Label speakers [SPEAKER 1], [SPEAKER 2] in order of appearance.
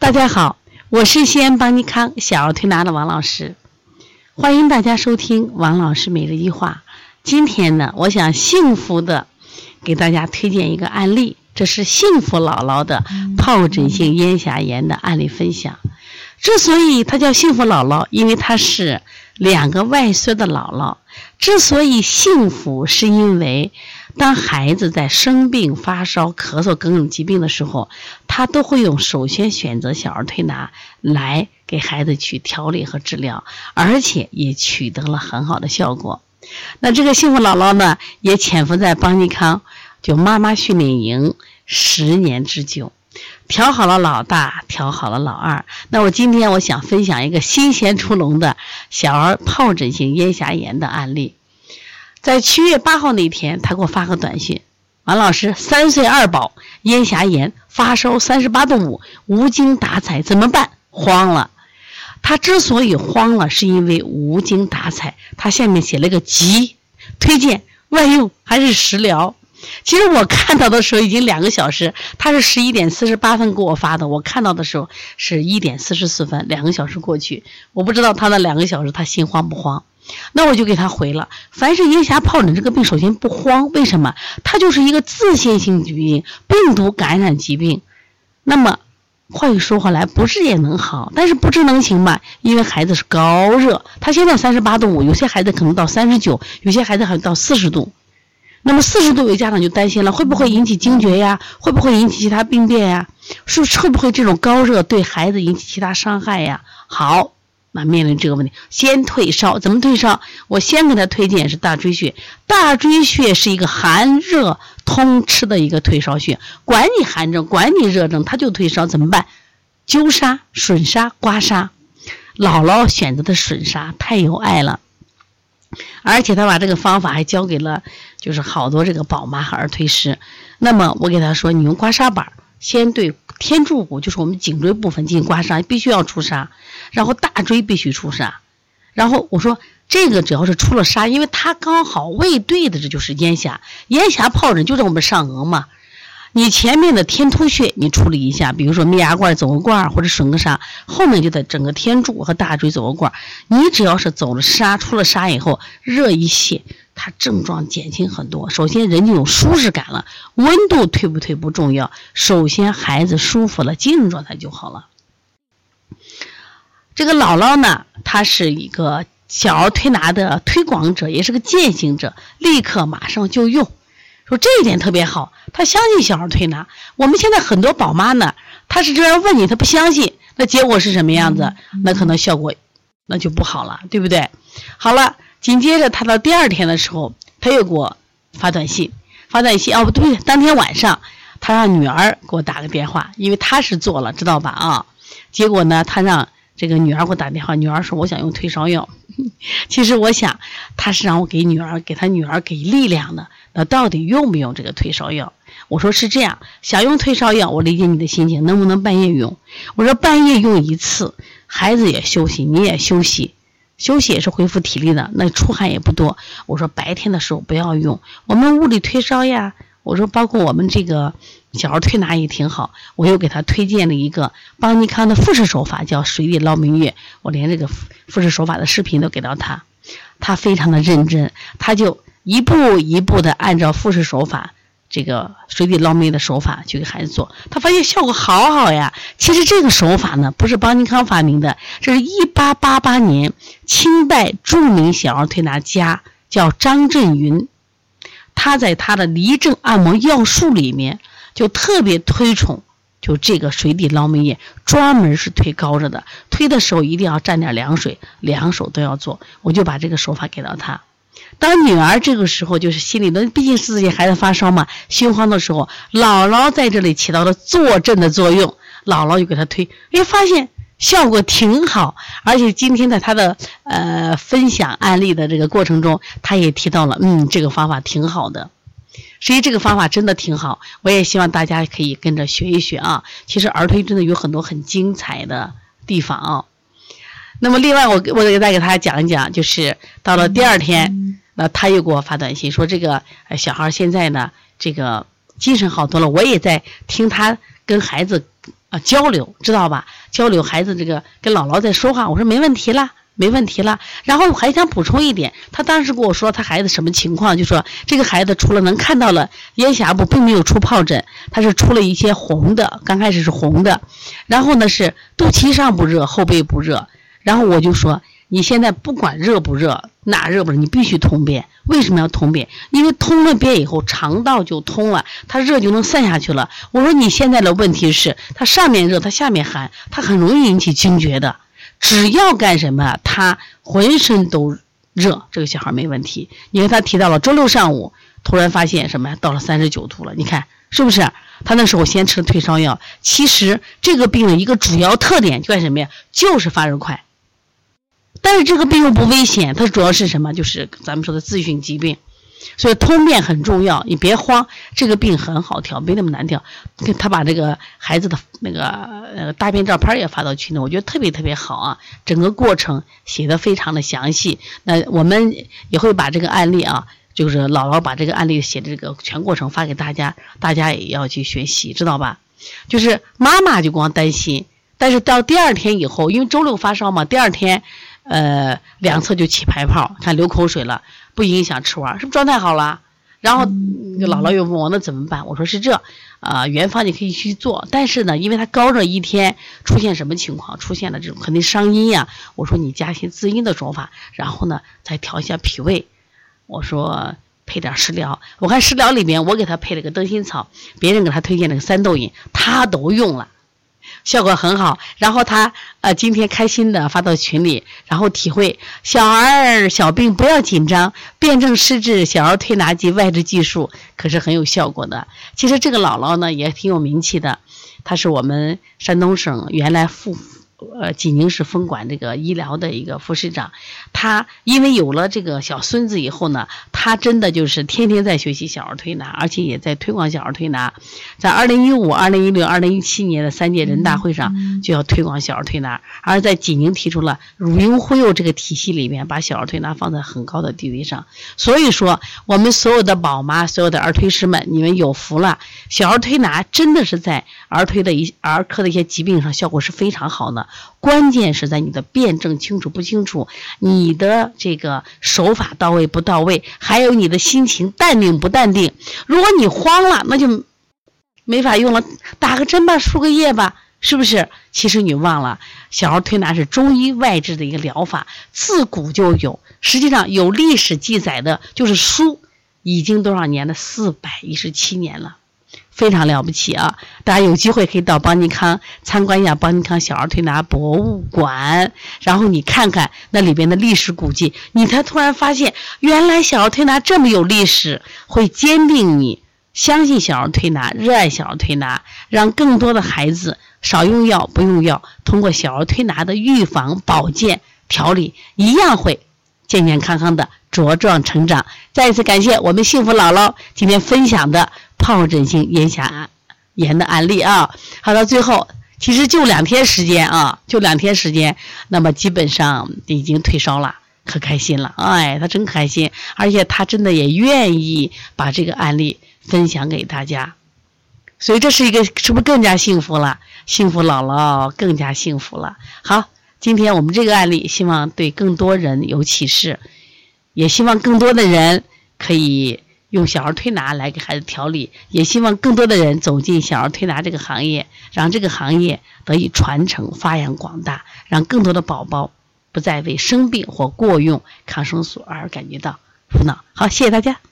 [SPEAKER 1] 大家好，我是西安邦尼康小儿推拿的王老师，欢迎大家收听王老师每日一话。今天呢，我想幸福的给大家推荐一个案例，这是幸福姥姥的疱疹性咽峡炎的案例分享。之所以她叫幸福姥姥，因为她是两个外孙的姥姥。之所以幸福，是因为。当孩子在生病、发烧、咳嗽各种疾病的时候，他都会用首先选择小儿推拿来给孩子去调理和治疗，而且也取得了很好的效果。那这个幸福姥姥呢，也潜伏在邦尼康就妈妈训练营十年之久，调好了老大，调好了老二。那我今天我想分享一个新鲜出笼的小儿疱疹性咽峡炎的案例。在七月八号那天，他给我发个短信：“王老师，三岁二宝咽峡炎，发烧三十八度五，无精打采，怎么办？”慌了。他之所以慌了，是因为无精打采。他下面写了个急，推荐外用还是食疗？其实我看到的时候已经两个小时，他是十一点四十八分给我发的，我看到的时候是一点四十四分，两个小时过去，我不知道他那两个小时他心慌不慌。那我就给他回了。凡是咽峡疱疹这个病，首先不慌，为什么？它就是一个自限性疾病，病毒感染疾病。那么话又说回来，不治也能好，但是不治能行吗？因为孩子是高热，他现在三十八度五，有些孩子可能到三十九，有些孩子还到四十度。那么四十度，有家长就担心了，会不会引起惊厥呀？会不会引起其他病变呀？是会不会这种高热对孩子引起其他伤害呀？好。那面临这个问题，先退烧，怎么退烧？我先给他推荐是大椎穴。大椎穴是一个寒热通吃的一个退烧穴，管你寒症，管你热症，他就退烧。怎么办？灸痧、损痧、刮痧。姥姥选择的损痧太有爱了，而且他把这个方法还教给了，就是好多这个宝妈和儿推师。那么我给他说，你用刮痧板先对。天柱骨就是我们颈椎部分进行刮痧，必须要出痧，然后大椎必须出痧，然后我说这个只要是出了痧，因为它刚好位对的，这就是咽峡，咽峡疱疹就在我们上颚嘛。你前面的天突穴你处理一下，比如说灭牙罐走个罐或者吮个痧，后面就得整个天柱和大椎走个罐你只要是走了痧，出了痧以后，热一泄。它症状减轻很多。首先，人就有舒适感了，温度退不退不重要，首先孩子舒服了，精神状态就好了。这个姥姥呢，她是一个小儿推拿的推广者，也是个践行者，立刻马上就用，说这一点特别好。她相信小儿推拿。我们现在很多宝妈呢，她是这样问你，她不相信，那结果是什么样子？那可能效果那就不好了，对不对？好了。紧接着，他到第二天的时候，他又给我发短信，发短信哦不对，当天晚上，他让女儿给我打个电话，因为他是做了，知道吧啊？结果呢，他让这个女儿给我打电话，女儿说我想用退烧药。其实我想，他是让我给女儿，给他女儿给力量的。那到底用不用这个退烧药？我说是这样，想用退烧药，我理解你的心情，能不能半夜用？我说半夜用一次，孩子也休息，你也休息。休息也是恢复体力的，那出汗也不多。我说白天的时候不要用，我们物理退烧呀。我说包括我们这个小儿推拿也挺好。我又给他推荐了一个邦尼康的复式手法，叫水底捞明月。我连这个复式手法的视频都给到他，他非常的认真，他就一步一步的按照复式手法。这个水底捞妹的手法去给孩子做，他发现效果好好呀。其实这个手法呢，不是邦尼康发明的，这是一八八八年清代著名小儿推拿家叫张振云，他在他的离症按摩要术里面就特别推崇，就这个水底捞妹液，专门是推高热的，推的时候一定要蘸点凉水，两手都要做。我就把这个手法给到他。当女儿这个时候就是心里的，毕竟是自己孩子发烧嘛，心慌的时候，姥姥在这里起到了坐镇的作用，姥姥就给他推，哎，发现效果挺好，而且今天在他的呃分享案例的这个过程中，他也提到了，嗯，这个方法挺好的，所以这个方法真的挺好，我也希望大家可以跟着学一学啊。其实儿推真的有很多很精彩的地方啊。那么另外，我我得再给大家讲一讲，就是到了第二天。那他又给我发短信说：“这个小孩现在呢，这个精神好多了。我也在听他跟孩子啊交流，知道吧？交流孩子这个跟姥姥在说话，我说没问题啦。没问题了，然后我还想补充一点，他当时跟我说他孩子什么情况，就说这个孩子除了能看到了咽峡部并没有出疱疹，他是出了一些红的，刚开始是红的，然后呢是肚脐上不热，后背不热，然后我就说你现在不管热不热，哪热不热，你必须通便。为什么要通便？因为通了便以后，肠道就通了，它热就能散下去了。我说你现在的问题是，它上面热，它下面寒，它很容易引起惊厥的。只要干什么，他浑身都热，这个小孩没问题。你看他提到了周六上午，突然发现什么呀？到了三十九度了，你看是不是？他那时候先吃了退烧药。其实这个病的一个主要特点就干什么呀？就是发热快。但是这个病又不危险，它主要是什么？就是咱们说的自训疾病。所以通便很重要，你别慌，这个病很好调，没那么难调。他把这个孩子的那个呃大便照片也发到群里，我觉得特别特别好啊，整个过程写的非常的详细。那我们也会把这个案例啊，就是姥姥把这个案例写的这个全过程发给大家，大家也要去学习，知道吧？就是妈妈就光担心，但是到第二天以后，因为周六发烧嘛，第二天呃两侧就起白泡，看流口水了。不影响吃完，是不是状态好了？然后姥姥又问我那怎么办？我说是这，啊，原方你可以去做，但是呢，因为他高热一天出现什么情况？出现了这种肯定伤阴呀。我说你加些滋阴的手法，然后呢再调一下脾胃。我说配点食疗，我看食疗里面我给他配了个灯心草，别人给他推荐了个三豆饮，他都用了。效果很好，然后他呃今天开心的发到群里，然后体会小儿小病不要紧张，辩证施治小儿推拿及外治技术可是很有效果的。其实这个姥姥呢也挺有名气的，她是我们山东省原来副。呃，济宁市分管这个医疗的一个副市长，他因为有了这个小孙子以后呢，他真的就是天天在学习小儿推拿，而且也在推广小儿推拿。在二零一五、二零一六、二零一七年的三届人大会上，就要推广小儿推拿，而在济宁提出了乳婴护幼这个体系里面，把小儿推拿放在很高的地位上。所以说，我们所有的宝妈、所有的儿推师们，你们有福了。小儿推拿真的是在儿推的一儿科的一些疾病上效果是非常好的。关键是在你的辩证清楚不清楚，你你的这个手法到位不到位，还有你的心情淡定不淡定。如果你慌了，那就没法用了。打个针吧，输个液吧，是不是？其实你忘了，小儿推拿是中医外治的一个疗法，自古就有。实际上有历史记载的，就是书，已经多少年了？四百一十七年了。非常了不起啊！大家有机会可以到邦尼康参观一下邦尼康小儿推拿博物馆，然后你看看那里边的历史古迹，你才突然发现，原来小儿推拿这么有历史，会坚定你相信小儿推拿，热爱小儿推拿，让更多的孩子少用药，不用药，通过小儿推拿的预防、保健、调理，一样会健健康康的茁壮成长。再一次感谢我们幸福姥姥今天分享的。疱疹性咽峡炎的案例啊，好到最后，其实就两天时间啊，就两天时间，那么基本上已经退烧了，可开心了，哎，他真开心，而且他真的也愿意把这个案例分享给大家，所以这是一个是不是更加幸福了？幸福姥姥更加幸福了。好，今天我们这个案例，希望对更多人有启示，也希望更多的人可以。用小儿推拿来给孩子调理，也希望更多的人走进小儿推拿这个行业，让这个行业得以传承、发扬光大，让更多的宝宝不再为生病或过用抗生素而感觉到苦恼。好，谢谢大家。